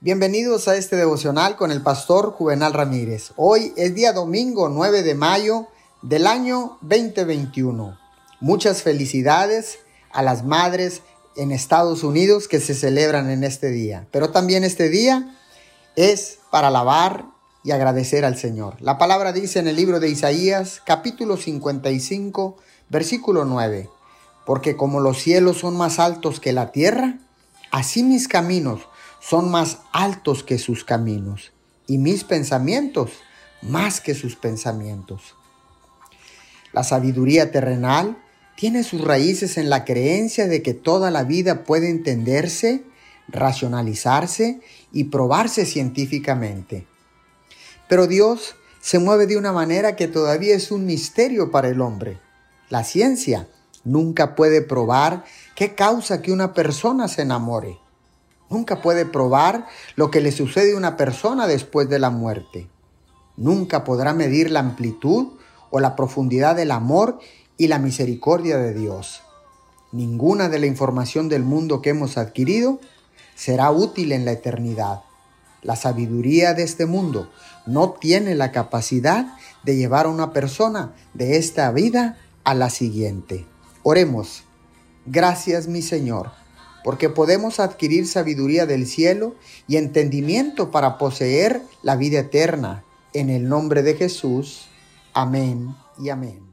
Bienvenidos a este devocional con el pastor Juvenal Ramírez. Hoy es día domingo 9 de mayo del año 2021. Muchas felicidades a las madres en Estados Unidos que se celebran en este día. Pero también este día es para alabar y agradecer al Señor. La palabra dice en el libro de Isaías capítulo 55 versículo 9. Porque como los cielos son más altos que la tierra, así mis caminos son más altos que sus caminos y mis pensamientos más que sus pensamientos. La sabiduría terrenal tiene sus raíces en la creencia de que toda la vida puede entenderse, racionalizarse y probarse científicamente. Pero Dios se mueve de una manera que todavía es un misterio para el hombre. La ciencia nunca puede probar qué causa que una persona se enamore Nunca puede probar lo que le sucede a una persona después de la muerte. Nunca podrá medir la amplitud o la profundidad del amor y la misericordia de Dios. Ninguna de la información del mundo que hemos adquirido será útil en la eternidad. La sabiduría de este mundo no tiene la capacidad de llevar a una persona de esta vida a la siguiente. Oremos. Gracias mi Señor porque podemos adquirir sabiduría del cielo y entendimiento para poseer la vida eterna. En el nombre de Jesús. Amén y amén.